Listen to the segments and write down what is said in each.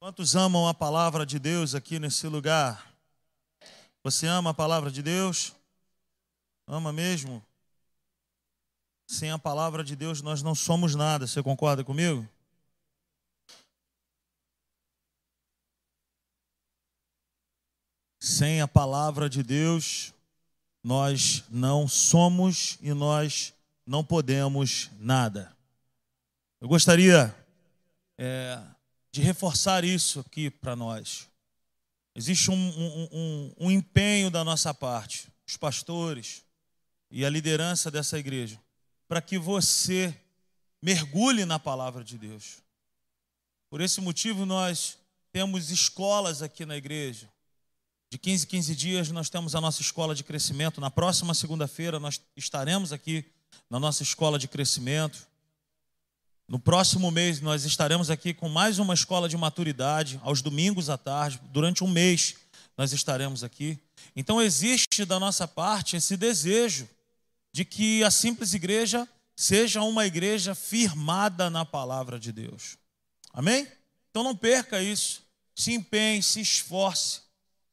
Quantos amam a palavra de Deus aqui nesse lugar? Você ama a palavra de Deus? Ama mesmo? Sem a palavra de Deus nós não somos nada, você concorda comigo? Sem a palavra de Deus nós não somos e nós não podemos nada. Eu gostaria é, de reforçar isso aqui para nós. Existe um, um, um, um empenho da nossa parte, os pastores e a liderança dessa igreja, para que você mergulhe na palavra de Deus. Por esse motivo, nós temos escolas aqui na igreja. De 15 em 15 dias, nós temos a nossa escola de crescimento. Na próxima segunda-feira, nós estaremos aqui na nossa escola de crescimento. No próximo mês, nós estaremos aqui com mais uma escola de maturidade, aos domingos à tarde, durante um mês nós estaremos aqui. Então, existe da nossa parte esse desejo de que a simples igreja seja uma igreja firmada na palavra de Deus. Amém? Então, não perca isso. Se empenhe, se esforce.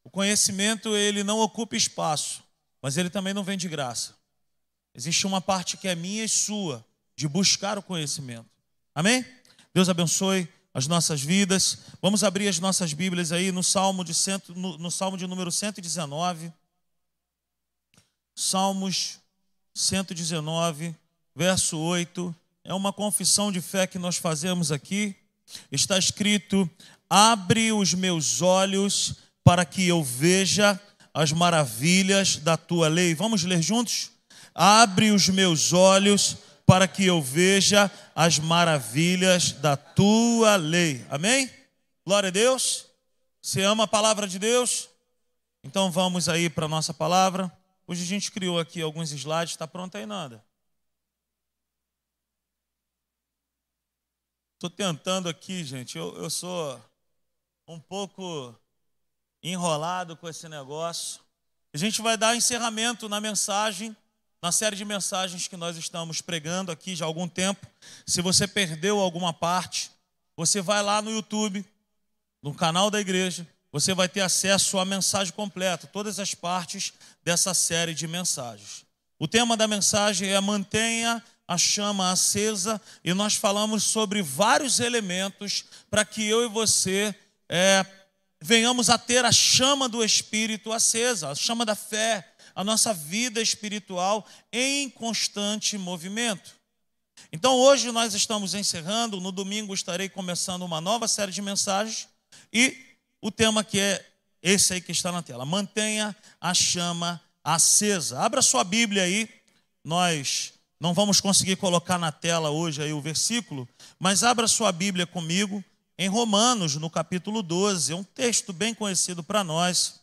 O conhecimento, ele não ocupa espaço, mas ele também não vem de graça. Existe uma parte que é minha e sua, de buscar o conhecimento. Amém? Deus abençoe as nossas vidas. Vamos abrir as nossas Bíblias aí no Salmo de, cento, no, no Salmo de número 119. Salmos 119, verso 8. É uma confissão de fé que nós fazemos aqui. Está escrito: Abre os meus olhos para que eu veja as maravilhas da tua lei. Vamos ler juntos? Abre os meus olhos para que eu veja as maravilhas da tua lei. Amém? Glória a Deus. Você ama a palavra de Deus? Então vamos aí para a nossa palavra. Hoje a gente criou aqui alguns slides, está pronto aí nada? Estou tentando aqui, gente. Eu, eu sou um pouco enrolado com esse negócio. A gente vai dar encerramento na mensagem na série de mensagens que nós estamos pregando aqui já há algum tempo. Se você perdeu alguma parte, você vai lá no YouTube, no canal da igreja, você vai ter acesso à mensagem completa, todas as partes dessa série de mensagens. O tema da mensagem é Mantenha a chama acesa, e nós falamos sobre vários elementos para que eu e você é, venhamos a ter a chama do Espírito acesa, a chama da fé, a nossa vida espiritual em constante movimento. Então hoje nós estamos encerrando, no domingo estarei começando uma nova série de mensagens e o tema que é esse aí que está na tela. Mantenha a chama acesa. Abra sua Bíblia aí. Nós não vamos conseguir colocar na tela hoje aí o versículo, mas abra sua Bíblia comigo em Romanos, no capítulo 12. É um texto bem conhecido para nós.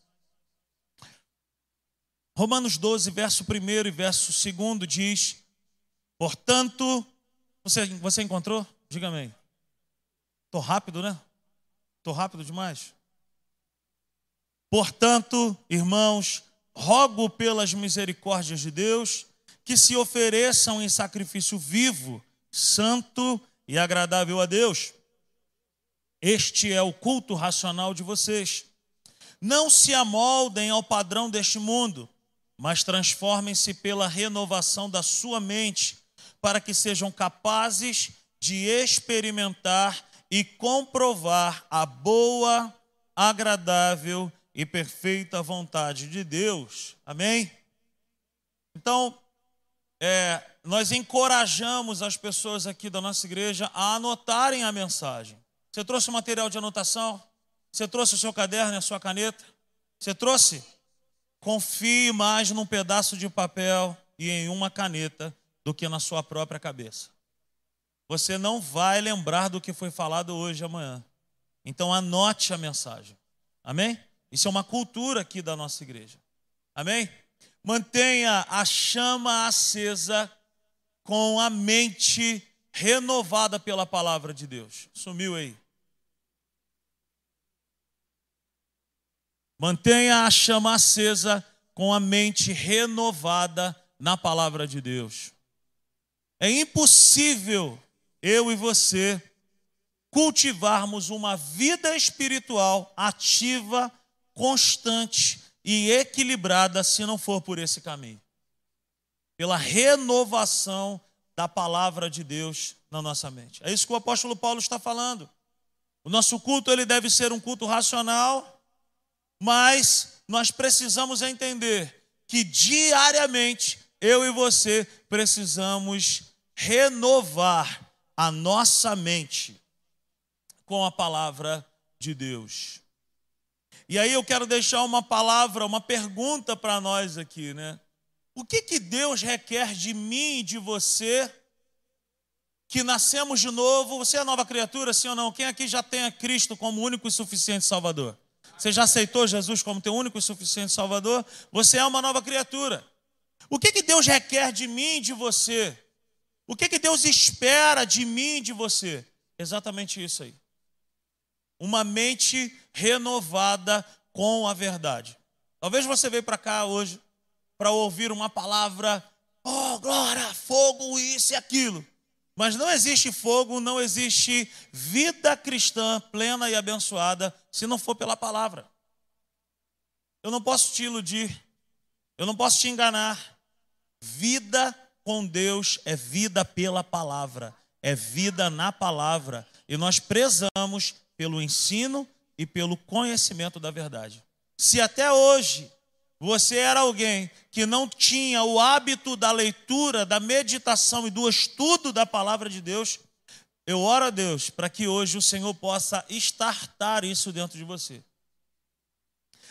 Romanos 12, verso 1 e verso 2 diz: Portanto, você, você encontrou? Diga amém. Estou rápido, né? Estou rápido demais. Portanto, irmãos, rogo pelas misericórdias de Deus que se ofereçam em sacrifício vivo, santo e agradável a Deus. Este é o culto racional de vocês. Não se amoldem ao padrão deste mundo mas transformem-se pela renovação da sua mente, para que sejam capazes de experimentar e comprovar a boa, agradável e perfeita vontade de Deus. Amém? Então, é, nós encorajamos as pessoas aqui da nossa igreja a anotarem a mensagem. Você trouxe o material de anotação? Você trouxe o seu caderno e a sua caneta? Você trouxe? Confie mais num pedaço de papel e em uma caneta do que na sua própria cabeça. Você não vai lembrar do que foi falado hoje amanhã. Então anote a mensagem. Amém? Isso é uma cultura aqui da nossa igreja. Amém? Mantenha a chama acesa com a mente renovada pela palavra de Deus. Sumiu aí. Mantenha a chama acesa com a mente renovada na palavra de Deus. É impossível eu e você cultivarmos uma vida espiritual ativa, constante e equilibrada se não for por esse caminho. Pela renovação da palavra de Deus na nossa mente. É isso que o apóstolo Paulo está falando. O nosso culto ele deve ser um culto racional, mas nós precisamos entender que diariamente eu e você precisamos renovar a nossa mente com a palavra de Deus. E aí eu quero deixar uma palavra, uma pergunta para nós aqui, né? O que que Deus requer de mim e de você que nascemos de novo? Você é nova criatura, sim ou não? Quem aqui já tem a Cristo como único e suficiente Salvador? Você já aceitou Jesus como teu único e suficiente Salvador? Você é uma nova criatura. O que que Deus requer de mim de você? O que que Deus espera de mim de você? Exatamente isso aí uma mente renovada com a verdade. Talvez você veio para cá hoje para ouvir uma palavra, oh, glória, fogo, isso e aquilo. Mas não existe fogo, não existe vida cristã plena e abençoada se não for pela palavra. Eu não posso te iludir, eu não posso te enganar. Vida com Deus é vida pela palavra, é vida na palavra. E nós prezamos pelo ensino e pelo conhecimento da verdade. Se até hoje você era alguém que não tinha o hábito da leitura, da meditação e do estudo da palavra de Deus, eu oro a Deus para que hoje o Senhor possa estartar isso dentro de você.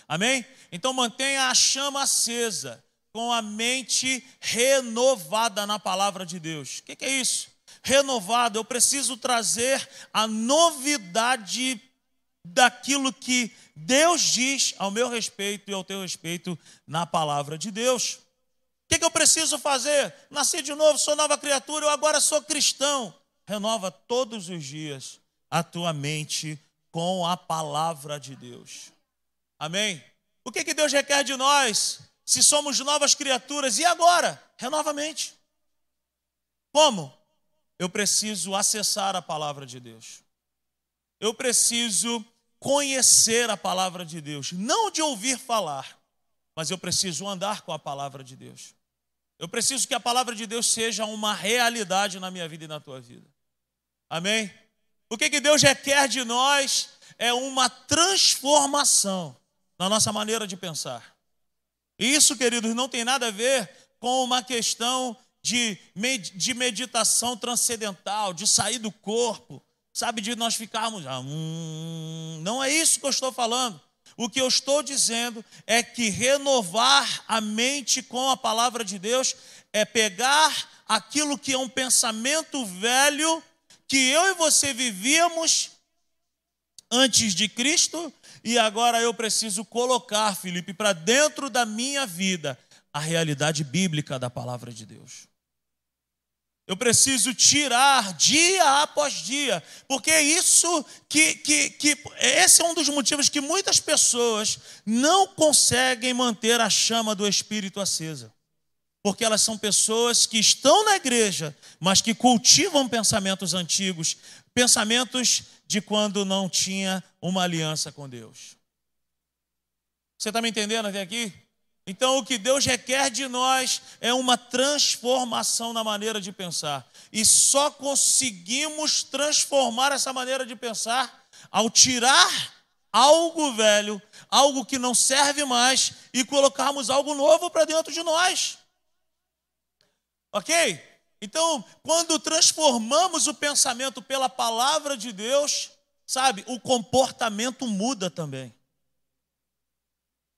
Amém? Então mantenha a chama acesa, com a mente renovada na palavra de Deus. O que, que é isso? renovado, eu preciso trazer a novidade daquilo que Deus diz ao meu respeito e ao teu respeito na palavra de Deus. O que, que eu preciso fazer? Nasci de novo, sou nova criatura, eu agora sou cristão. Renova todos os dias a tua mente com a palavra de Deus. Amém? O que, que Deus requer de nós? Se somos novas criaturas, e agora? Renova a mente. Como? eu preciso acessar a palavra de Deus. Eu preciso conhecer a palavra de Deus, não de ouvir falar, mas eu preciso andar com a palavra de Deus. Eu preciso que a palavra de Deus seja uma realidade na minha vida e na tua vida. Amém? O que, que Deus requer de nós é uma transformação na nossa maneira de pensar. Isso, queridos, não tem nada a ver com uma questão de, de meditação transcendental, de sair do corpo, sabe, de nós ficarmos. Ah, hum, não é isso que eu estou falando. O que eu estou dizendo é que renovar a mente com a palavra de Deus é pegar aquilo que é um pensamento velho que eu e você vivíamos antes de Cristo e agora eu preciso colocar, Felipe, para dentro da minha vida a realidade bíblica da palavra de Deus. Eu preciso tirar dia após dia, porque é isso que, que, que esse é um dos motivos que muitas pessoas não conseguem manter a chama do Espírito acesa. Porque elas são pessoas que estão na igreja, mas que cultivam pensamentos antigos, pensamentos de quando não tinha uma aliança com Deus. Você está me entendendo até aqui? Então, o que Deus requer de nós é uma transformação na maneira de pensar. E só conseguimos transformar essa maneira de pensar ao tirar algo velho, algo que não serve mais, e colocarmos algo novo para dentro de nós. Ok? Então, quando transformamos o pensamento pela palavra de Deus, sabe, o comportamento muda também.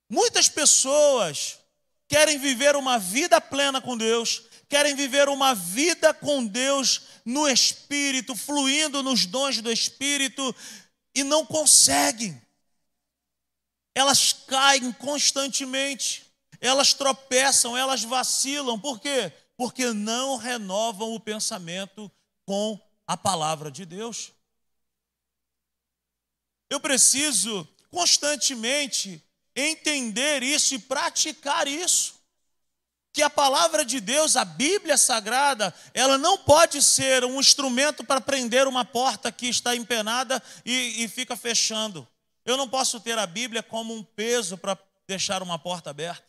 Muitas pessoas querem viver uma vida plena com Deus, querem viver uma vida com Deus no Espírito, fluindo nos dons do Espírito, e não conseguem. Elas caem constantemente, elas tropeçam, elas vacilam. Por quê? Porque não renovam o pensamento com a palavra de Deus. Eu preciso constantemente entender isso e praticar isso. que a palavra de Deus, a Bíblia Sagrada, ela não pode ser um instrumento para prender uma porta que está empenada e, e fica fechando. Eu não posso ter a Bíblia como um peso para deixar uma porta aberta.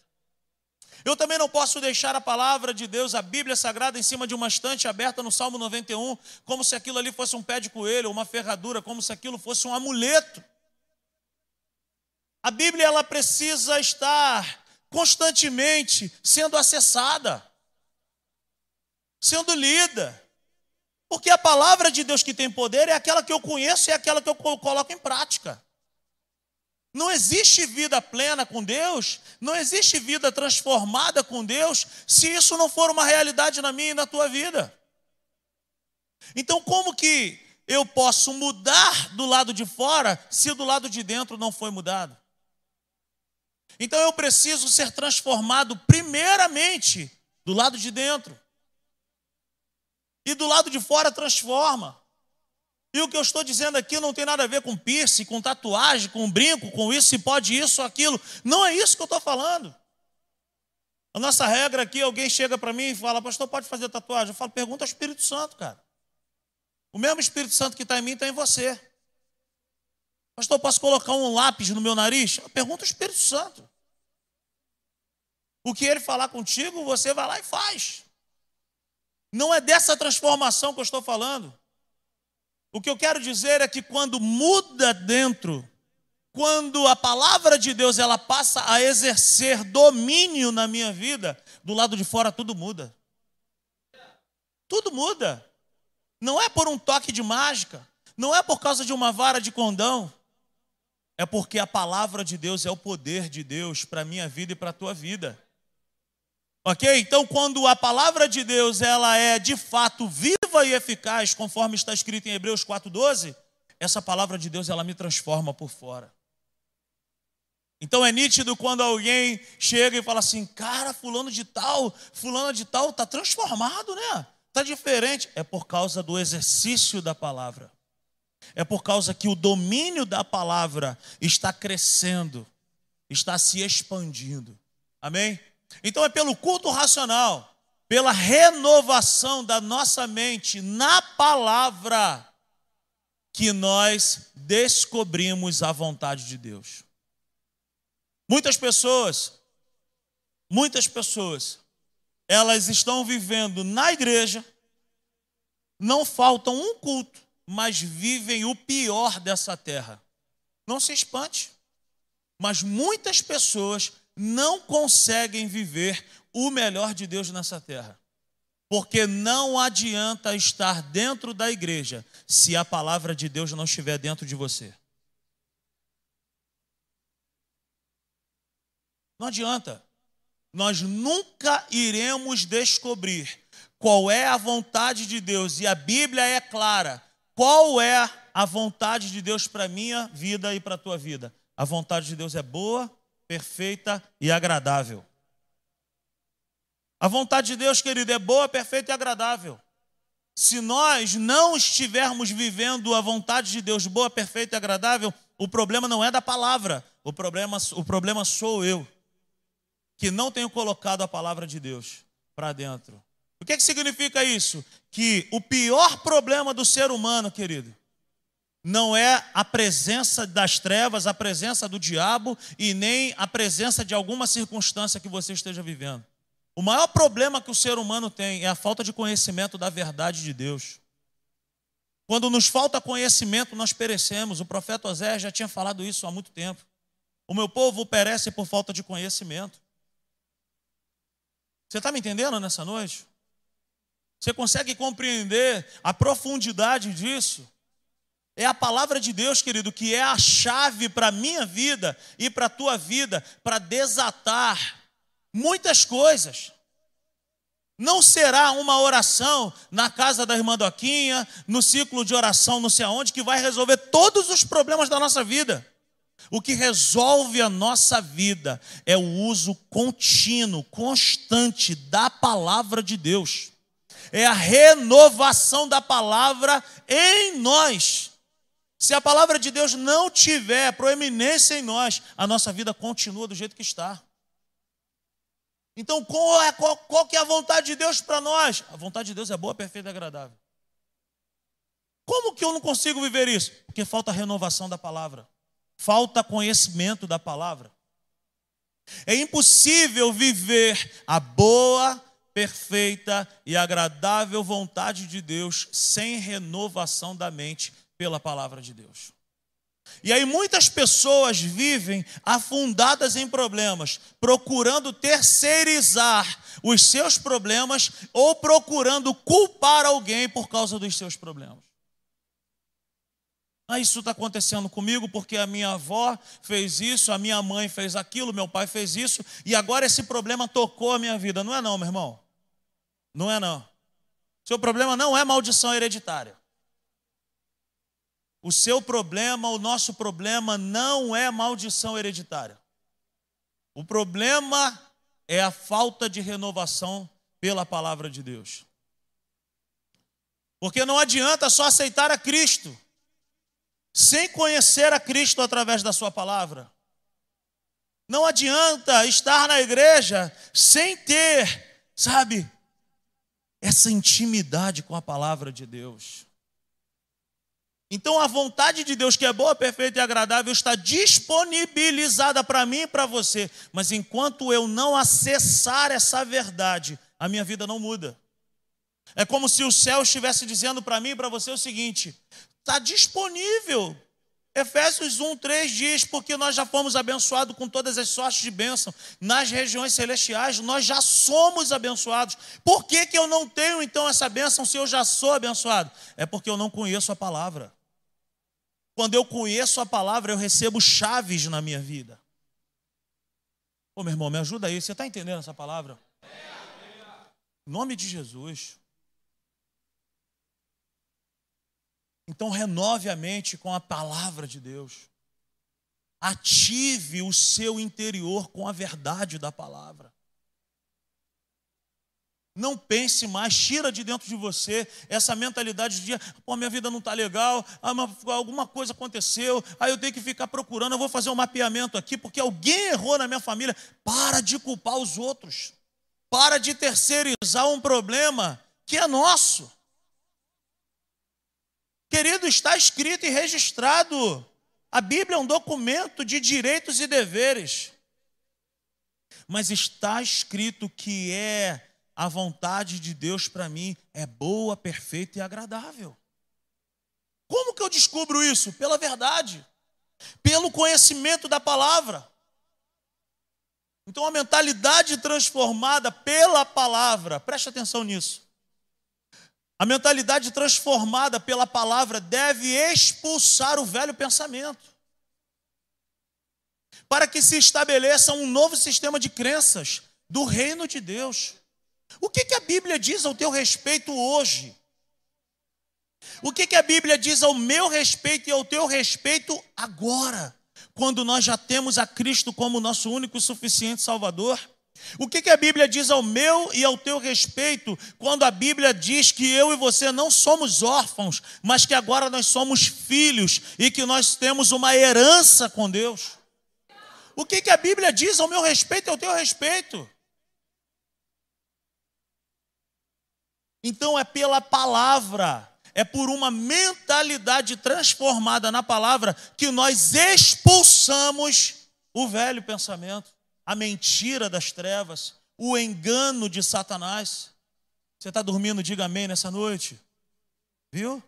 Eu também não posso deixar a palavra de Deus, a Bíblia Sagrada, em cima de uma estante aberta no Salmo 91, como se aquilo ali fosse um pé de coelho, uma ferradura, como se aquilo fosse um amuleto. A Bíblia ela precisa estar constantemente sendo acessada, sendo lida. Porque a palavra de Deus que tem poder é aquela que eu conheço e é aquela que eu coloco em prática. Não existe vida plena com Deus, não existe vida transformada com Deus, se isso não for uma realidade na minha e na tua vida. Então, como que eu posso mudar do lado de fora se do lado de dentro não foi mudado? Então eu preciso ser transformado primeiramente do lado de dentro. E do lado de fora transforma. E o que eu estou dizendo aqui não tem nada a ver com piercing, com tatuagem, com brinco, com isso, se pode isso, aquilo. Não é isso que eu estou falando. A nossa regra aqui, alguém chega para mim e fala, pastor, pode fazer tatuagem? Eu falo, pergunta ao Espírito Santo, cara. O mesmo Espírito Santo que está em mim está em você. Pastor, posso colocar um lápis no meu nariz? Pergunta ao Espírito Santo. O que ele falar contigo, você vai lá e faz. Não é dessa transformação que eu estou falando. O que eu quero dizer é que quando muda dentro, quando a palavra de Deus ela passa a exercer domínio na minha vida, do lado de fora tudo muda. Tudo muda. Não é por um toque de mágica, não é por causa de uma vara de condão, é porque a palavra de Deus é o poder de Deus para a minha vida e para a tua vida. Ok? Então, quando a palavra de Deus ela é de fato viva e eficaz, conforme está escrito em Hebreus 4,12, essa palavra de Deus ela me transforma por fora. Então é nítido quando alguém chega e fala assim, cara, fulano de tal, fulano de tal, está transformado, né? Está diferente. É por causa do exercício da palavra é por causa que o domínio da palavra está crescendo, está se expandindo. Amém? Então é pelo culto racional, pela renovação da nossa mente na palavra, que nós descobrimos a vontade de Deus. Muitas pessoas, muitas pessoas, elas estão vivendo na igreja, não faltam um culto, mas vivem o pior dessa terra. Não se espante, mas muitas pessoas não conseguem viver o melhor de Deus nessa terra. Porque não adianta estar dentro da igreja se a palavra de Deus não estiver dentro de você. Não adianta. Nós nunca iremos descobrir qual é a vontade de Deus, e a Bíblia é clara qual é a vontade de Deus para minha vida e para a tua vida? A vontade de Deus é boa, perfeita e agradável. A vontade de Deus, querido, é boa, perfeita e agradável. Se nós não estivermos vivendo a vontade de Deus boa, perfeita e agradável, o problema não é da palavra, o problema, o problema sou eu, que não tenho colocado a palavra de Deus para dentro. O que, que significa isso? Que o pior problema do ser humano, querido, não é a presença das trevas, a presença do diabo e nem a presença de alguma circunstância que você esteja vivendo. O maior problema que o ser humano tem é a falta de conhecimento da verdade de Deus. Quando nos falta conhecimento, nós perecemos. O profeta Osé já tinha falado isso há muito tempo. O meu povo perece por falta de conhecimento. Você está me entendendo nessa noite? Você consegue compreender a profundidade disso? É a palavra de Deus, querido, que é a chave para a minha vida e para a tua vida, para desatar muitas coisas. Não será uma oração na casa da irmã Doquinha, no ciclo de oração, não sei aonde, que vai resolver todos os problemas da nossa vida. O que resolve a nossa vida é o uso contínuo, constante da palavra de Deus é a renovação da palavra em nós. Se a palavra de Deus não tiver proeminência em nós, a nossa vida continua do jeito que está. Então, qual, é, qual, qual que é a vontade de Deus para nós? A vontade de Deus é boa, perfeita e agradável. Como que eu não consigo viver isso? Porque falta renovação da palavra, falta conhecimento da palavra. É impossível viver a boa, perfeita e agradável vontade de Deus sem renovação da mente pela palavra de Deus. E aí muitas pessoas vivem afundadas em problemas, procurando terceirizar os seus problemas ou procurando culpar alguém por causa dos seus problemas. Ah, isso está acontecendo comigo porque a minha avó fez isso, a minha mãe fez aquilo, meu pai fez isso, e agora esse problema tocou a minha vida. Não é não, meu irmão. Não é não. Seu problema não é maldição hereditária. O seu problema, o nosso problema não é maldição hereditária. O problema é a falta de renovação pela palavra de Deus. Porque não adianta só aceitar a Cristo sem conhecer a Cristo através da Sua palavra. Não adianta estar na igreja sem ter, sabe, essa intimidade com a palavra de Deus. Então a vontade de Deus, que é boa, perfeita e agradável, está disponibilizada para mim e para você. Mas enquanto eu não acessar essa verdade, a minha vida não muda. É como se o céu estivesse dizendo para mim e para você o seguinte: está disponível. Efésios 1, 3 diz: Porque nós já fomos abençoados com todas as sortes de bênção nas regiões celestiais, nós já somos abençoados. Por que, que eu não tenho então essa bênção se eu já sou abençoado? É porque eu não conheço a palavra. Quando eu conheço a palavra, eu recebo chaves na minha vida. Ô meu irmão, me ajuda aí. Você está entendendo essa palavra? Em nome de Jesus. Então, renove a mente com a palavra de Deus. Ative o seu interior com a verdade da palavra. Não pense mais, tira de dentro de você essa mentalidade de, pô, minha vida não está legal, ah, alguma coisa aconteceu, aí eu tenho que ficar procurando, eu vou fazer um mapeamento aqui, porque alguém errou na minha família. Para de culpar os outros. Para de terceirizar um problema que é nosso. Querido, está escrito e registrado. A Bíblia é um documento de direitos e deveres. Mas está escrito que é a vontade de Deus para mim é boa, perfeita e agradável. Como que eu descubro isso? Pela verdade, pelo conhecimento da palavra. Então, a mentalidade transformada pela palavra, preste atenção nisso. A mentalidade transformada pela palavra deve expulsar o velho pensamento, para que se estabeleça um novo sistema de crenças do reino de Deus. O que, que a Bíblia diz ao teu respeito hoje? O que, que a Bíblia diz ao meu respeito e ao teu respeito agora, quando nós já temos a Cristo como nosso único e suficiente Salvador? O que, que a Bíblia diz ao meu e ao teu respeito, quando a Bíblia diz que eu e você não somos órfãos, mas que agora nós somos filhos e que nós temos uma herança com Deus? O que, que a Bíblia diz ao meu respeito e ao teu respeito? Então é pela palavra, é por uma mentalidade transformada na palavra que nós expulsamos o velho pensamento, a mentira das trevas, o engano de Satanás. Você está dormindo? Diga amém nessa noite. Viu?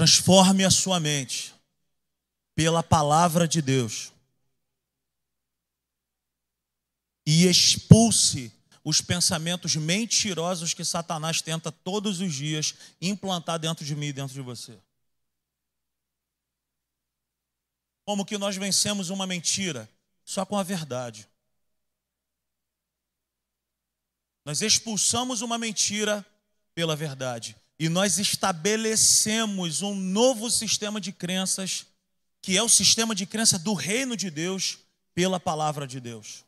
Transforme a sua mente pela palavra de Deus e expulse os pensamentos mentirosos que Satanás tenta todos os dias implantar dentro de mim e dentro de você. Como que nós vencemos uma mentira? Só com a verdade. Nós expulsamos uma mentira pela verdade e nós estabelecemos um novo sistema de crenças, que é o sistema de crença do reino de Deus, pela palavra de Deus.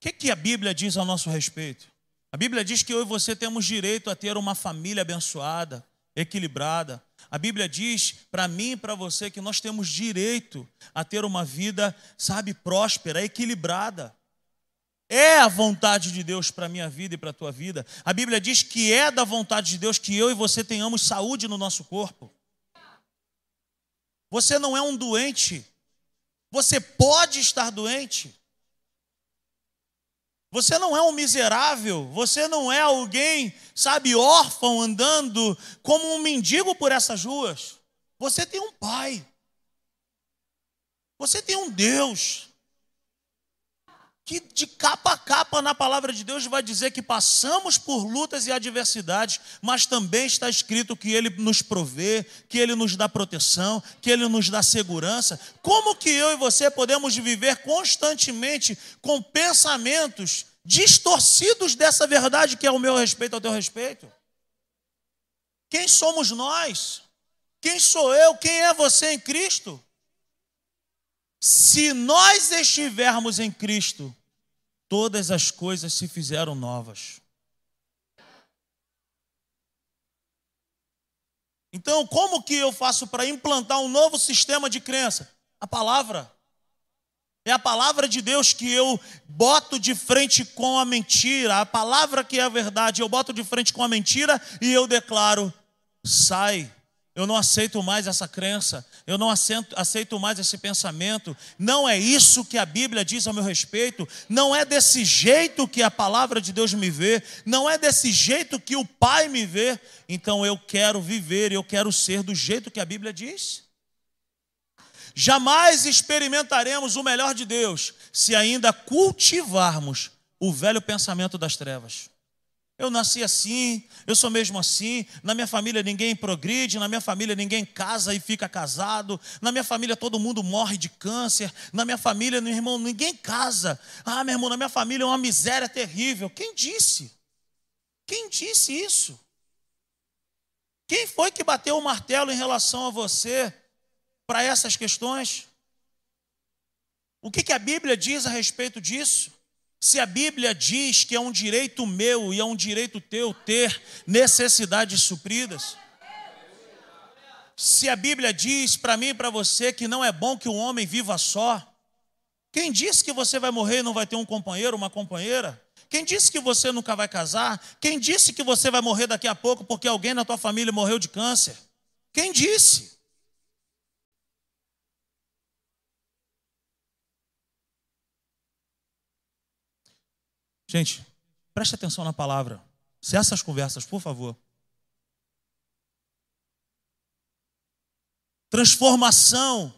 que, que a Bíblia diz ao nosso respeito? A Bíblia diz que eu e você temos direito a ter uma família abençoada, equilibrada. A Bíblia diz para mim e para você que nós temos direito a ter uma vida, sabe, próspera, equilibrada. É a vontade de Deus para a minha vida e para a tua vida. A Bíblia diz que é da vontade de Deus que eu e você tenhamos saúde no nosso corpo. Você não é um doente. Você pode estar doente. Você não é um miserável, você não é alguém, sabe, órfão andando como um mendigo por essas ruas. Você tem um pai. Você tem um Deus que de capa a capa na palavra de Deus vai dizer que passamos por lutas e adversidades, mas também está escrito que Ele nos provê, que Ele nos dá proteção, que Ele nos dá segurança. Como que eu e você podemos viver constantemente com pensamentos distorcidos dessa verdade que é o meu respeito ao teu respeito? Quem somos nós? Quem sou eu? Quem é você em Cristo? Se nós estivermos em Cristo, todas as coisas se fizeram novas. Então, como que eu faço para implantar um novo sistema de crença? A palavra. É a palavra de Deus que eu boto de frente com a mentira. A palavra que é a verdade, eu boto de frente com a mentira e eu declaro: sai eu não aceito mais essa crença, eu não aceito, aceito, mais esse pensamento. Não é isso que a Bíblia diz ao meu respeito, não é desse jeito que a palavra de Deus me vê, não é desse jeito que o Pai me vê. Então eu quero viver, eu quero ser do jeito que a Bíblia diz. Jamais experimentaremos o melhor de Deus se ainda cultivarmos o velho pensamento das trevas. Eu nasci assim, eu sou mesmo assim. Na minha família ninguém progride, na minha família ninguém casa e fica casado. Na minha família todo mundo morre de câncer. Na minha família, meu irmão, ninguém casa. Ah, meu irmão, na minha família é uma miséria terrível. Quem disse? Quem disse isso? Quem foi que bateu o martelo em relação a você para essas questões? O que, que a Bíblia diz a respeito disso? Se a Bíblia diz que é um direito meu e é um direito teu ter necessidades supridas, se a Bíblia diz para mim e para você que não é bom que um homem viva só, quem disse que você vai morrer e não vai ter um companheiro, uma companheira? Quem disse que você nunca vai casar? Quem disse que você vai morrer daqui a pouco porque alguém na tua família morreu de câncer? Quem disse? Gente, preste atenção na palavra. Se essas conversas, por favor. Transformação.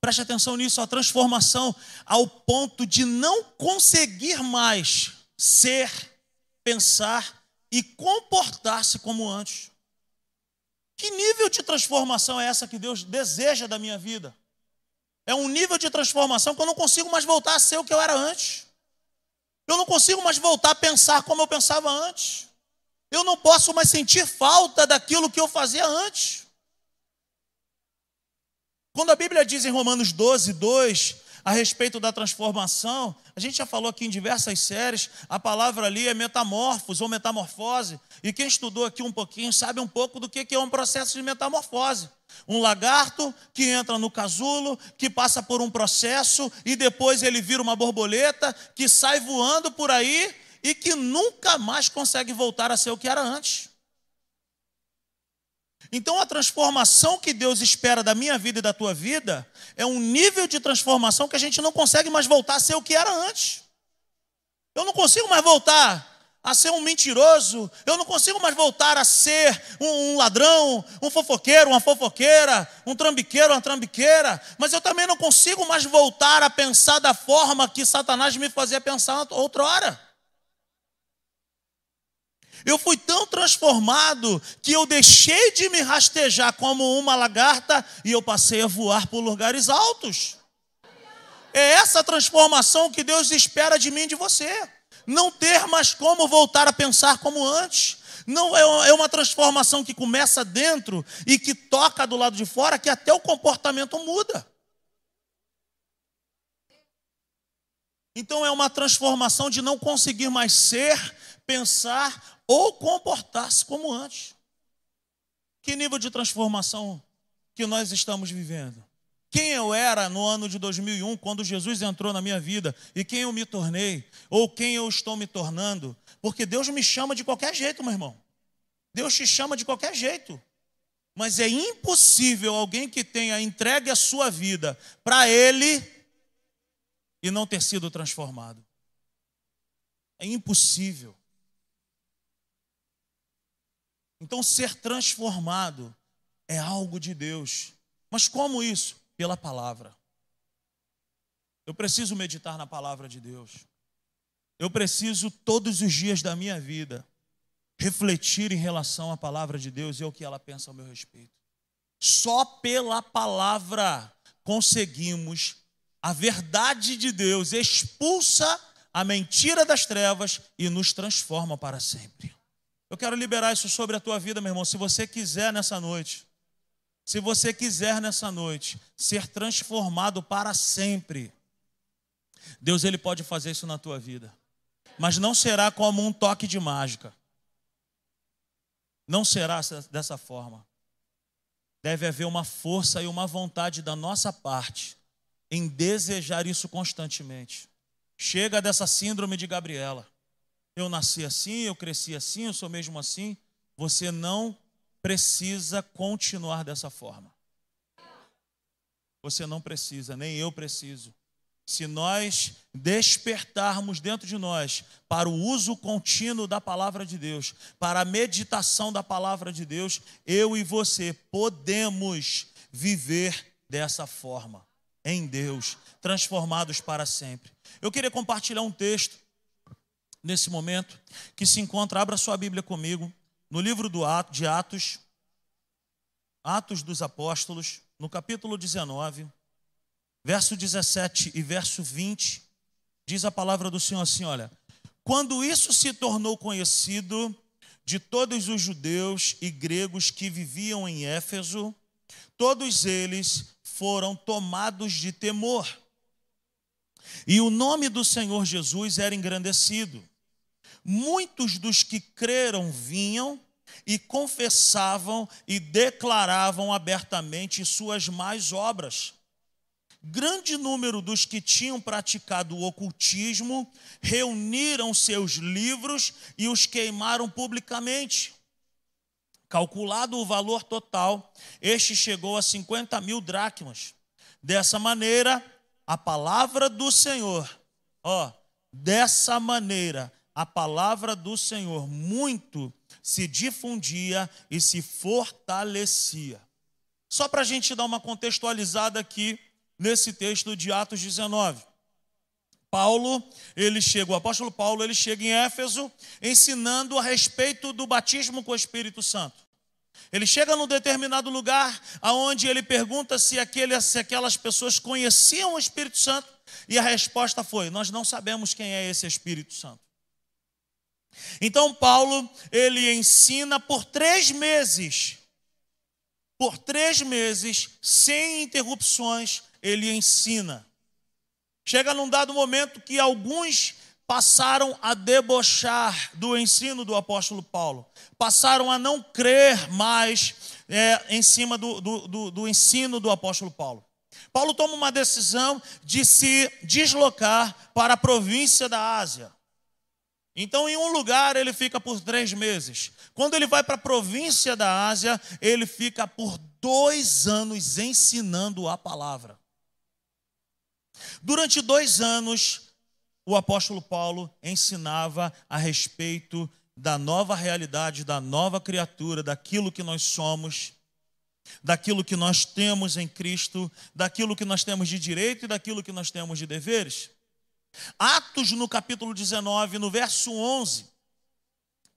Preste atenção nisso, a transformação ao ponto de não conseguir mais ser, pensar e comportar-se como antes. Que nível de transformação é essa que Deus deseja da minha vida? É um nível de transformação que eu não consigo mais voltar a ser o que eu era antes. Eu não consigo mais voltar a pensar como eu pensava antes. Eu não posso mais sentir falta daquilo que eu fazia antes. Quando a Bíblia diz em Romanos 12, 2, a respeito da transformação, a gente já falou aqui em diversas séries, a palavra ali é metamorfos ou metamorfose. E quem estudou aqui um pouquinho sabe um pouco do que é um processo de metamorfose. Um lagarto que entra no casulo, que passa por um processo e depois ele vira uma borboleta que sai voando por aí e que nunca mais consegue voltar a ser o que era antes. Então a transformação que Deus espera da minha vida e da tua vida é um nível de transformação que a gente não consegue mais voltar a ser o que era antes. Eu não consigo mais voltar a ser um mentiroso, eu não consigo mais voltar a ser um, um, ladrão, um fofoqueiro, uma fofoqueira, um trambiqueiro, uma trambiqueira, mas eu também não consigo mais voltar a pensar da forma que Satanás me fazia pensar outrora. Eu fui tão transformado que eu deixei de me rastejar como uma lagarta e eu passei a voar por lugares altos. É essa transformação que Deus espera de mim e de você não ter mais como voltar a pensar como antes. Não é, é uma transformação que começa dentro e que toca do lado de fora, que até o comportamento muda. Então é uma transformação de não conseguir mais ser, pensar ou comportar-se como antes. Que nível de transformação que nós estamos vivendo? Quem eu era no ano de 2001, quando Jesus entrou na minha vida, e quem eu me tornei, ou quem eu estou me tornando, porque Deus me chama de qualquer jeito, meu irmão. Deus te chama de qualquer jeito. Mas é impossível alguém que tenha entregue a sua vida para Ele e não ter sido transformado. É impossível. Então, ser transformado é algo de Deus. Mas como isso? Pela palavra. Eu preciso meditar na palavra de Deus. Eu preciso, todos os dias da minha vida, refletir em relação à palavra de Deus e ao que ela pensa ao meu respeito. Só pela palavra conseguimos a verdade de Deus expulsa a mentira das trevas e nos transforma para sempre. Eu quero liberar isso sobre a tua vida, meu irmão. Se você quiser nessa noite, se você quiser nessa noite ser transformado para sempre, Deus ele pode fazer isso na tua vida. Mas não será como um toque de mágica. Não será dessa forma. Deve haver uma força e uma vontade da nossa parte em desejar isso constantemente. Chega dessa síndrome de Gabriela. Eu nasci assim, eu cresci assim, eu sou mesmo assim. Você não precisa continuar dessa forma. Você não precisa, nem eu preciso se nós despertarmos dentro de nós para o uso contínuo da palavra de Deus, para a meditação da palavra de Deus, eu e você podemos viver dessa forma, em Deus, transformados para sempre. Eu queria compartilhar um texto nesse momento que se encontra, abra sua Bíblia comigo, no livro do Ato, de Atos, Atos dos Apóstolos, no capítulo 19 verso 17 e verso 20, diz a palavra do Senhor assim: olha, quando isso se tornou conhecido de todos os judeus e gregos que viviam em Éfeso, todos eles foram tomados de temor. E o nome do Senhor Jesus era engrandecido. Muitos dos que creram vinham e confessavam e declaravam abertamente suas más obras grande número dos que tinham praticado o ocultismo reuniram seus livros e os queimaram publicamente. Calculado o valor total, este chegou a 50 mil dracmas. Dessa maneira, a palavra do Senhor, ó, dessa maneira, a palavra do Senhor muito se difundia e se fortalecia. Só para a gente dar uma contextualizada aqui, nesse texto de Atos 19. Paulo, ele chega, o apóstolo Paulo, ele chega em Éfeso ensinando a respeito do batismo com o Espírito Santo. Ele chega num determinado lugar aonde ele pergunta se, aquele, se aquelas pessoas conheciam o Espírito Santo e a resposta foi: nós não sabemos quem é esse Espírito Santo. Então Paulo ele ensina por três meses, por três meses sem interrupções ele ensina. Chega num dado momento que alguns passaram a debochar do ensino do apóstolo Paulo, passaram a não crer mais é, em cima do, do, do, do ensino do apóstolo Paulo. Paulo toma uma decisão de se deslocar para a província da Ásia. Então, em um lugar, ele fica por três meses. Quando ele vai para a província da Ásia, ele fica por dois anos ensinando a palavra. Durante dois anos, o apóstolo Paulo ensinava a respeito da nova realidade, da nova criatura, daquilo que nós somos, daquilo que nós temos em Cristo, daquilo que nós temos de direito e daquilo que nós temos de deveres. Atos no capítulo 19, no verso 11.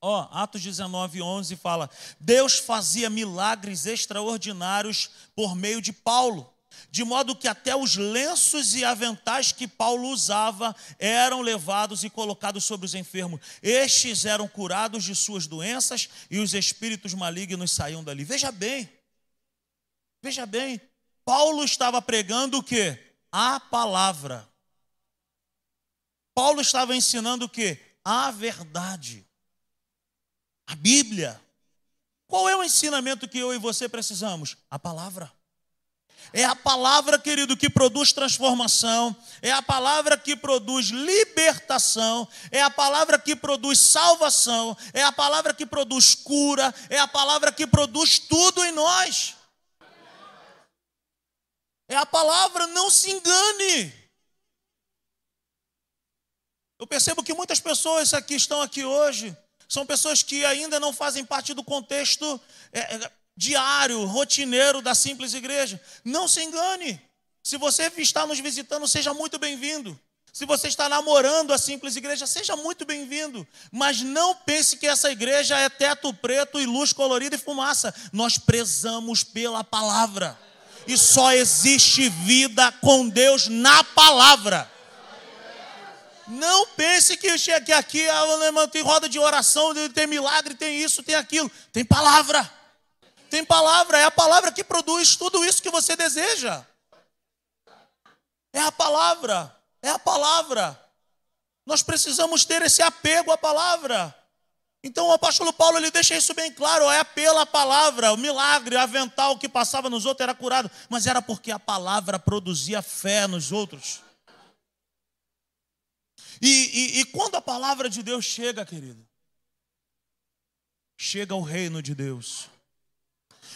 Ó, Atos 19, 11 fala: Deus fazia milagres extraordinários por meio de Paulo de modo que até os lenços e aventais que Paulo usava eram levados e colocados sobre os enfermos. Estes eram curados de suas doenças e os espíritos malignos saíam dali. Veja bem, veja bem, Paulo estava pregando o que? A palavra. Paulo estava ensinando o que? A verdade. A Bíblia. Qual é o ensinamento que eu e você precisamos? A palavra. É a palavra, querido, que produz transformação, é a palavra que produz libertação, é a palavra que produz salvação, é a palavra que produz cura, é a palavra que produz tudo em nós. É a palavra, não se engane. Eu percebo que muitas pessoas que estão aqui hoje são pessoas que ainda não fazem parte do contexto é, é, diário, rotineiro da simples igreja. Não se engane. Se você está nos visitando, seja muito bem-vindo. Se você está namorando a simples igreja, seja muito bem-vindo. Mas não pense que essa igreja é teto preto e luz colorida e fumaça. Nós prezamos pela palavra. E só existe vida com Deus na palavra. Não pense que chega aqui tem roda de oração, tem milagre, tem isso, tem aquilo. Tem palavra. Tem palavra, é a palavra que produz tudo isso que você deseja. É a palavra, é a palavra. Nós precisamos ter esse apego à palavra. Então o apóstolo Paulo ele deixa isso bem claro, é pela palavra, o milagre, o avental que passava nos outros era curado, mas era porque a palavra produzia fé nos outros. E, e, e quando a palavra de Deus chega, querido, chega o reino de Deus.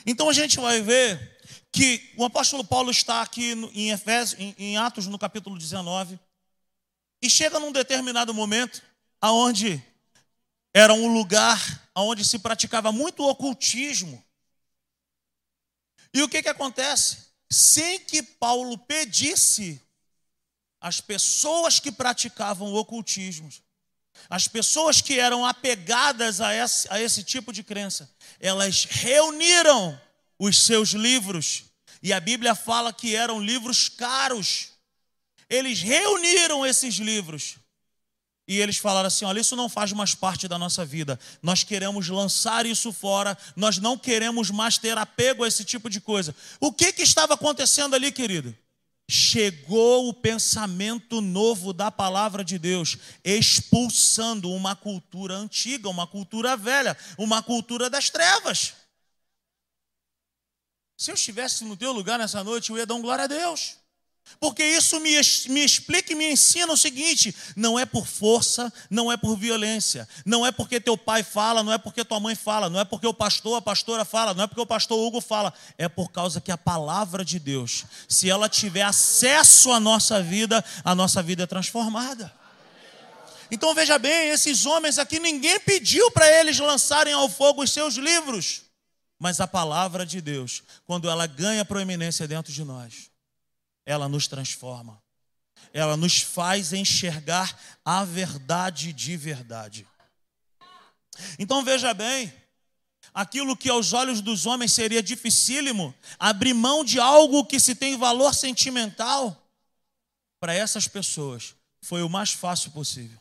Então a gente vai ver que o apóstolo Paulo está aqui em, Efésios, em, em Atos, no capítulo 19, e chega num determinado momento, aonde era um lugar onde se praticava muito ocultismo. E o que, que acontece? Sem que Paulo pedisse as pessoas que praticavam ocultismo, as pessoas que eram apegadas a esse, a esse tipo de crença, elas reuniram os seus livros, e a Bíblia fala que eram livros caros. Eles reuniram esses livros e eles falaram assim: olha, isso não faz mais parte da nossa vida. Nós queremos lançar isso fora. Nós não queremos mais ter apego a esse tipo de coisa. O que, que estava acontecendo ali, querido? Chegou o pensamento novo da palavra de Deus, expulsando uma cultura antiga, uma cultura velha, uma cultura das trevas. Se eu estivesse no teu lugar nessa noite, eu ia dar um glória a Deus. Porque isso me, me explica e me ensina o seguinte: não é por força, não é por violência, não é porque teu pai fala, não é porque tua mãe fala, não é porque o pastor, a pastora fala, não é porque o pastor Hugo fala, é por causa que a palavra de Deus, se ela tiver acesso à nossa vida, a nossa vida é transformada. Então veja bem, esses homens aqui, ninguém pediu para eles lançarem ao fogo os seus livros, mas a palavra de Deus, quando ela ganha proeminência dentro de nós ela nos transforma. Ela nos faz enxergar a verdade de verdade. Então veja bem, aquilo que aos olhos dos homens seria dificílimo, abrir mão de algo que se tem valor sentimental, para essas pessoas foi o mais fácil possível.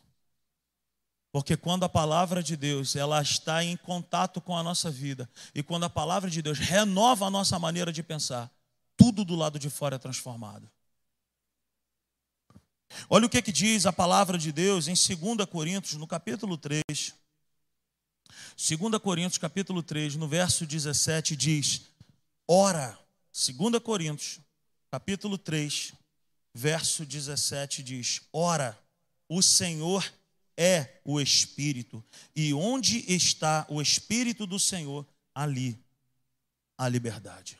Porque quando a palavra de Deus ela está em contato com a nossa vida e quando a palavra de Deus renova a nossa maneira de pensar, tudo do lado de fora é transformado. Olha o que, que diz a palavra de Deus em 2 Coríntios, no capítulo 3. 2 Coríntios, capítulo 3, no verso 17, diz: Ora, 2 Coríntios, capítulo 3, verso 17 diz: Ora, o Senhor é o Espírito, e onde está o Espírito do Senhor, ali a liberdade.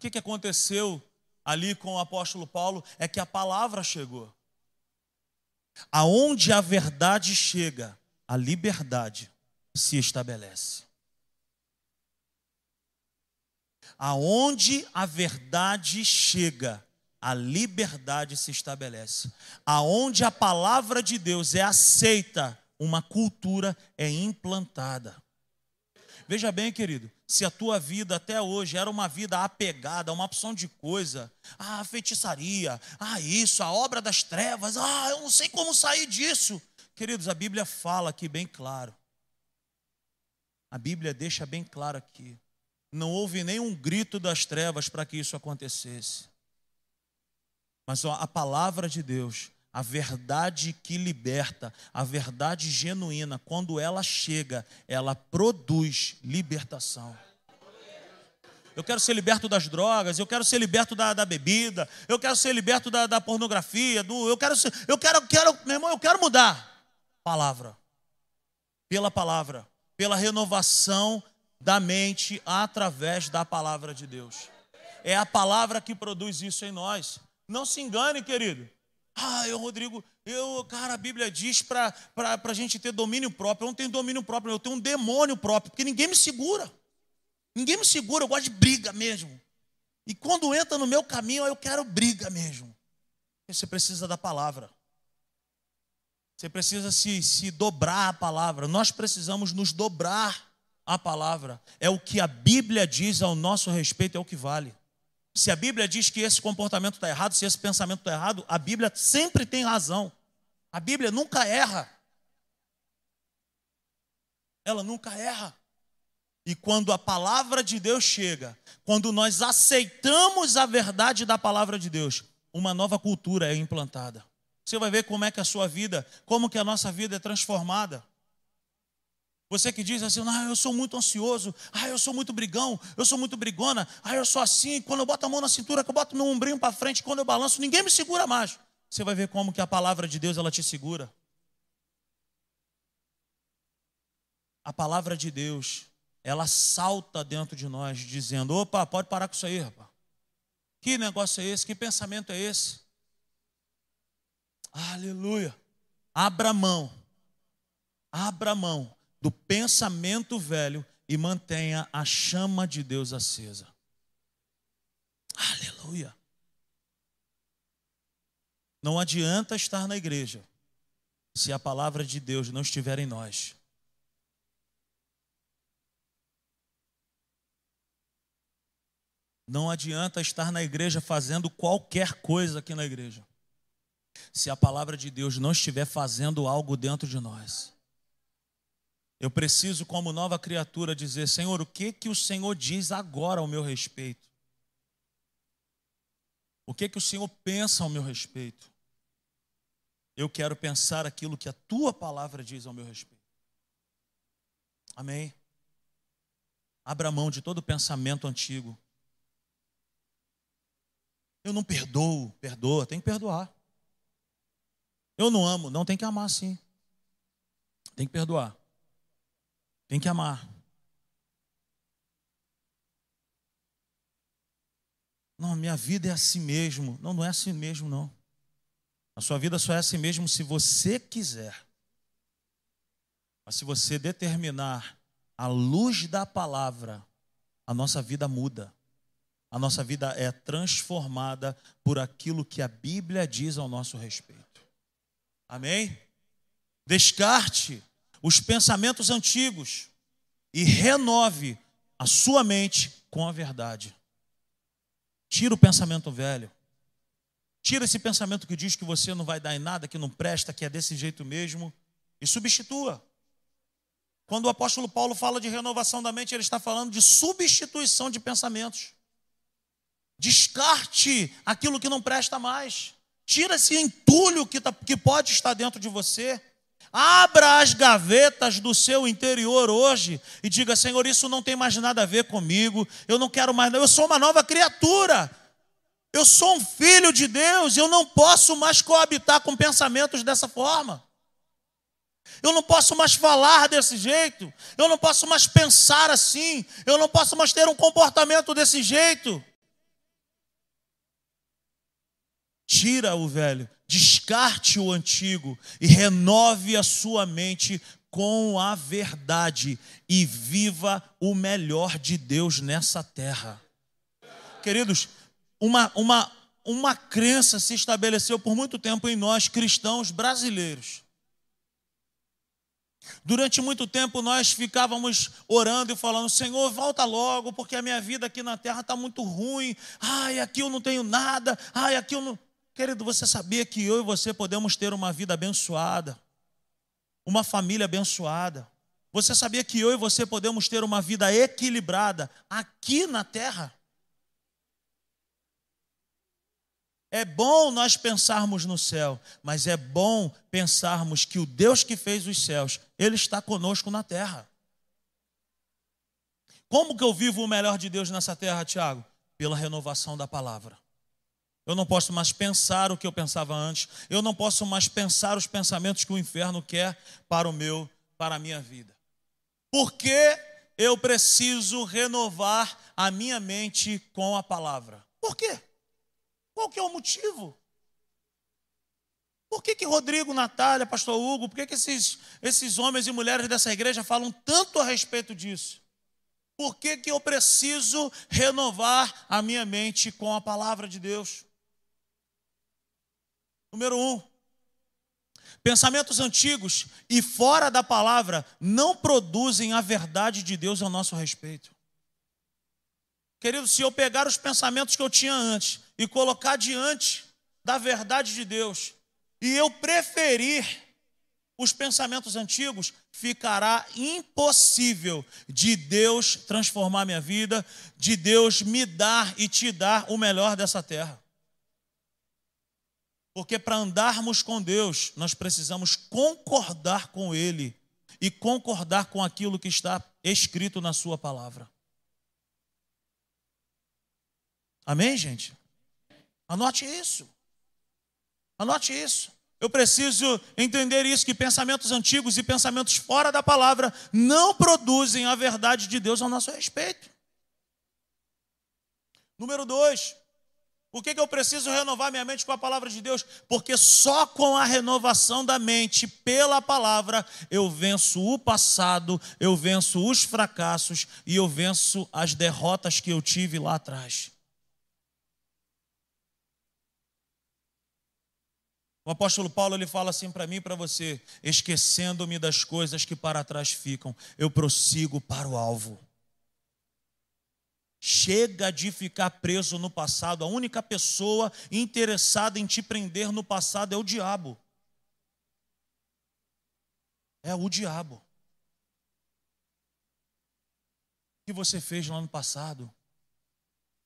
Que, que aconteceu ali com o apóstolo Paulo é que a palavra chegou. Aonde a verdade chega, a liberdade se estabelece. Aonde a verdade chega, a liberdade se estabelece. Aonde a palavra de Deus é aceita, uma cultura é implantada. Veja bem, querido, se a tua vida até hoje era uma vida apegada a uma opção de coisa, ah, feitiçaria, ah, isso, a obra das trevas, ah, eu não sei como sair disso. Queridos, a Bíblia fala aqui bem claro. A Bíblia deixa bem claro aqui. Não houve nenhum grito das trevas para que isso acontecesse. Mas ó, a palavra de Deus, a verdade que liberta, a verdade genuína, quando ela chega, ela produz libertação. Eu quero ser liberto das drogas, eu quero ser liberto da, da bebida, eu quero ser liberto da, da pornografia, do, eu quero ser, eu quero, quero, meu irmão, eu quero mudar. Palavra. Pela palavra, pela renovação da mente através da palavra de Deus. É a palavra que produz isso em nós. Não se engane, querido. Ah, eu, Rodrigo, eu, cara, a Bíblia diz para a gente ter domínio próprio. Eu não tenho domínio próprio, eu tenho um demônio próprio, porque ninguém me segura. Ninguém me segura, eu gosto de briga mesmo. E quando entra no meu caminho, eu quero briga mesmo. Você precisa da palavra. Você precisa se, se dobrar à palavra. Nós precisamos nos dobrar à palavra. É o que a Bíblia diz ao nosso respeito, é o que vale. Se a Bíblia diz que esse comportamento está errado, se esse pensamento está errado, a Bíblia sempre tem razão. A Bíblia nunca erra. Ela nunca erra. E quando a palavra de Deus chega, quando nós aceitamos a verdade da palavra de Deus, uma nova cultura é implantada. Você vai ver como é que a sua vida, como que a nossa vida é transformada. Você que diz assim, ah, eu sou muito ansioso, ah, eu sou muito brigão, eu sou muito brigona, ah, eu sou assim, quando eu boto a mão na cintura, que eu boto meu ombrinho para frente, quando eu balanço, ninguém me segura mais. Você vai ver como que a palavra de Deus ela te segura. A palavra de Deus, ela salta dentro de nós, dizendo: opa, pode parar com isso aí, rapaz. Que negócio é esse? Que pensamento é esse? Aleluia. Abra mão. Abra mão do pensamento velho e mantenha a chama de Deus acesa. Aleluia. Não adianta estar na igreja se a palavra de Deus não estiver em nós. Não adianta estar na igreja fazendo qualquer coisa aqui na igreja se a palavra de Deus não estiver fazendo algo dentro de nós. Eu preciso, como nova criatura, dizer: Senhor, o que que o Senhor diz agora ao meu respeito? O que que o Senhor pensa ao meu respeito? Eu quero pensar aquilo que a tua palavra diz ao meu respeito. Amém? Abra mão de todo pensamento antigo. Eu não perdoo, perdoa, tem que perdoar. Eu não amo, não tem que amar sim. Tem que perdoar. Tem que amar. Não, minha vida é assim mesmo. Não, não é assim mesmo, não. A sua vida só é assim mesmo se você quiser. Mas se você determinar a luz da palavra, a nossa vida muda. A nossa vida é transformada por aquilo que a Bíblia diz ao nosso respeito. Amém? Descarte os pensamentos antigos e renove a sua mente com a verdade. Tira o pensamento velho. Tira esse pensamento que diz que você não vai dar em nada, que não presta, que é desse jeito mesmo, e substitua. Quando o apóstolo Paulo fala de renovação da mente, ele está falando de substituição de pensamentos. Descarte aquilo que não presta mais. Tira esse entulho que, tá, que pode estar dentro de você. Abra as gavetas do seu interior hoje e diga: Senhor, isso não tem mais nada a ver comigo. Eu não quero mais. Eu sou uma nova criatura. Eu sou um filho de Deus. Eu não posso mais coabitar com pensamentos dessa forma. Eu não posso mais falar desse jeito. Eu não posso mais pensar assim. Eu não posso mais ter um comportamento desse jeito. Tira o velho, descarte o antigo e renove a sua mente com a verdade e viva o melhor de Deus nessa terra. Queridos, uma, uma, uma crença se estabeleceu por muito tempo em nós, cristãos brasileiros. Durante muito tempo nós ficávamos orando e falando: Senhor, volta logo, porque a minha vida aqui na terra está muito ruim. Ai, aqui eu não tenho nada. Ai, aqui eu não. Querido, você sabia que eu e você podemos ter uma vida abençoada, uma família abençoada? Você sabia que eu e você podemos ter uma vida equilibrada aqui na terra? É bom nós pensarmos no céu, mas é bom pensarmos que o Deus que fez os céus, Ele está conosco na terra. Como que eu vivo o melhor de Deus nessa terra, Tiago? Pela renovação da palavra. Eu não posso mais pensar o que eu pensava antes. Eu não posso mais pensar os pensamentos que o inferno quer para o meu, para a minha vida. Porque eu preciso renovar a minha mente com a palavra. Por quê? Qual que é o motivo? Por que, que Rodrigo, Natália, Pastor Hugo, por que, que esses, esses homens e mulheres dessa igreja falam tanto a respeito disso? Por que, que eu preciso renovar a minha mente com a palavra de Deus? Número um, pensamentos antigos e fora da palavra não produzem a verdade de Deus ao nosso respeito. Querido, se eu pegar os pensamentos que eu tinha antes e colocar diante da verdade de Deus, e eu preferir os pensamentos antigos, ficará impossível de Deus transformar minha vida, de Deus me dar e te dar o melhor dessa terra. Porque para andarmos com Deus, nós precisamos concordar com Ele e concordar com aquilo que está escrito na Sua palavra. Amém, gente? Anote isso. Anote isso. Eu preciso entender isso: que pensamentos antigos e pensamentos fora da palavra não produzem a verdade de Deus ao nosso respeito. Número dois, por que, que eu preciso renovar minha mente com a palavra de Deus? Porque só com a renovação da mente pela palavra eu venço o passado, eu venço os fracassos e eu venço as derrotas que eu tive lá atrás. O apóstolo Paulo ele fala assim para mim e para você: esquecendo-me das coisas que para trás ficam, eu prossigo para o alvo. Chega de ficar preso no passado. A única pessoa interessada em te prender no passado é o diabo. É o diabo. O que você fez lá no passado?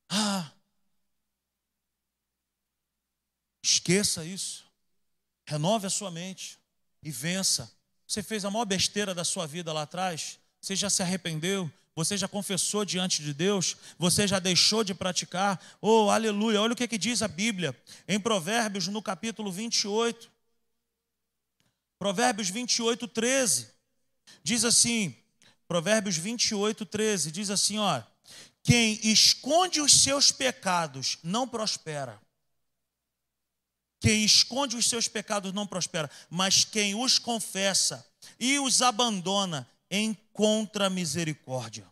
Ah, esqueça isso. Renove a sua mente e vença. Você fez a maior besteira da sua vida lá atrás? Você já se arrependeu? Você já confessou diante de Deus? Você já deixou de praticar? Oh, aleluia! Olha o que, que diz a Bíblia em Provérbios, no capítulo 28. Provérbios 28, 13. Diz assim: Provérbios 28, 13. Diz assim: ó. Quem esconde os seus pecados não prospera. Quem esconde os seus pecados não prospera, mas quem os confessa e os abandona encontra misericórdia.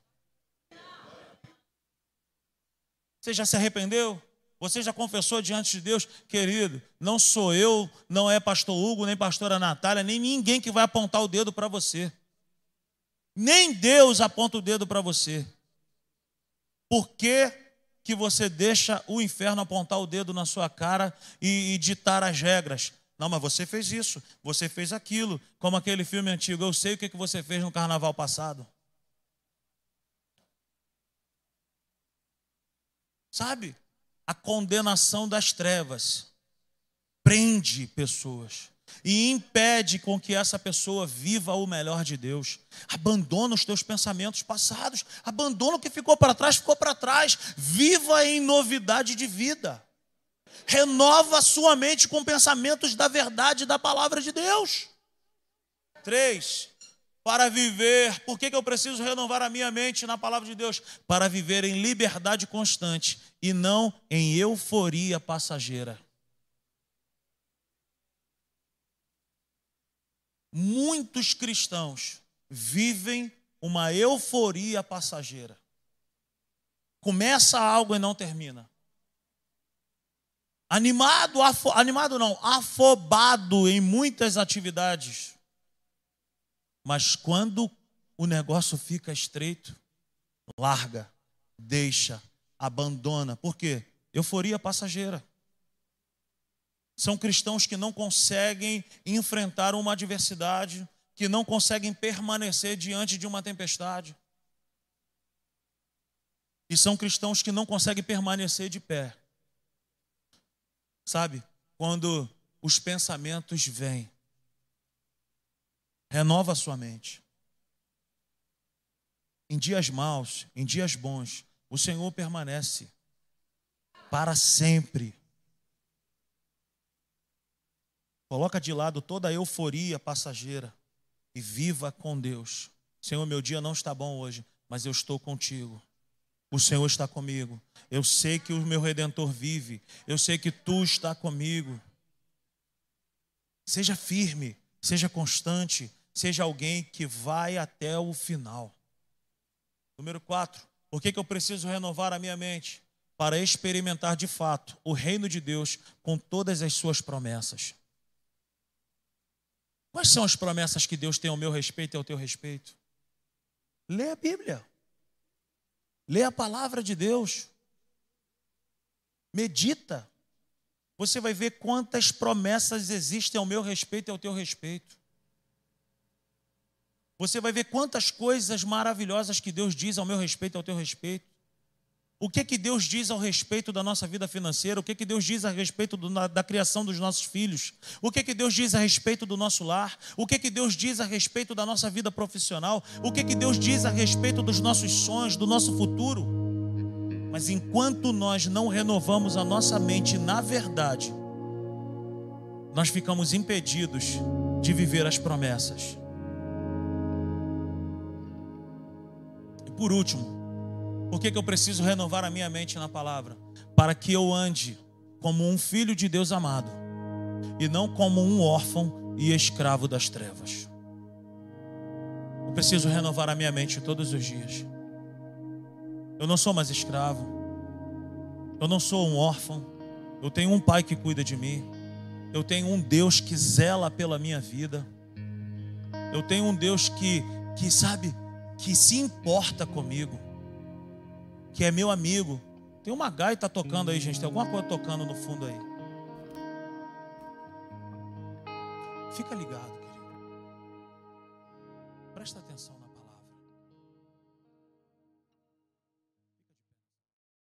Você já se arrependeu? Você já confessou diante de Deus? Querido, não sou eu, não é pastor Hugo, nem pastora Natália, nem ninguém que vai apontar o dedo para você. Nem Deus aponta o dedo para você. Por que, que você deixa o inferno apontar o dedo na sua cara e, e ditar as regras? Não, mas você fez isso, você fez aquilo, como aquele filme antigo. Eu sei o que você fez no carnaval passado. Sabe? A condenação das trevas prende pessoas e impede com que essa pessoa viva o melhor de Deus. Abandona os teus pensamentos passados, abandona o que ficou para trás, ficou para trás. Viva em novidade de vida renova a sua mente com pensamentos da verdade da palavra de Deus. Três, para viver, por que, que eu preciso renovar a minha mente na palavra de Deus? Para viver em liberdade constante e não em euforia passageira. Muitos cristãos vivem uma euforia passageira. Começa algo e não termina animado, afo, animado não, afobado em muitas atividades. Mas quando o negócio fica estreito, larga, deixa, abandona. Por quê? Euforia passageira. São cristãos que não conseguem enfrentar uma adversidade, que não conseguem permanecer diante de uma tempestade. E são cristãos que não conseguem permanecer de pé Sabe? Quando os pensamentos vêm, renova a sua mente. Em dias maus, em dias bons, o Senhor permanece para sempre. Coloca de lado toda a euforia passageira e viva com Deus. Senhor, meu dia não está bom hoje, mas eu estou contigo. O Senhor está comigo. Eu sei que o meu redentor vive. Eu sei que tu está comigo. Seja firme, seja constante, seja alguém que vai até o final. Número 4. Por que, que eu preciso renovar a minha mente? Para experimentar de fato o reino de Deus com todas as suas promessas. Quais são as promessas que Deus tem ao meu respeito e ao teu respeito? Lê a Bíblia. Lê a palavra de Deus. Medita. Você vai ver quantas promessas existem ao meu respeito e ao teu respeito. Você vai ver quantas coisas maravilhosas que Deus diz ao meu respeito e ao teu respeito. O que que Deus diz ao respeito da nossa vida financeira? O que que Deus diz a respeito do, da criação dos nossos filhos? O que que Deus diz a respeito do nosso lar? O que que Deus diz a respeito da nossa vida profissional? O que que Deus diz a respeito dos nossos sonhos, do nosso futuro? Mas enquanto nós não renovamos a nossa mente na verdade, nós ficamos impedidos de viver as promessas. E por último, por que, que eu preciso renovar a minha mente na palavra? Para que eu ande como um filho de Deus amado e não como um órfão e escravo das trevas. Eu preciso renovar a minha mente todos os dias. Eu não sou mais escravo. Eu não sou um órfão. Eu tenho um pai que cuida de mim. Eu tenho um Deus que zela pela minha vida. Eu tenho um Deus que, que sabe, que se importa comigo que é meu amigo. Tem uma gaita tocando aí, gente. Tem alguma coisa tocando no fundo aí. Fica ligado, querido. Presta atenção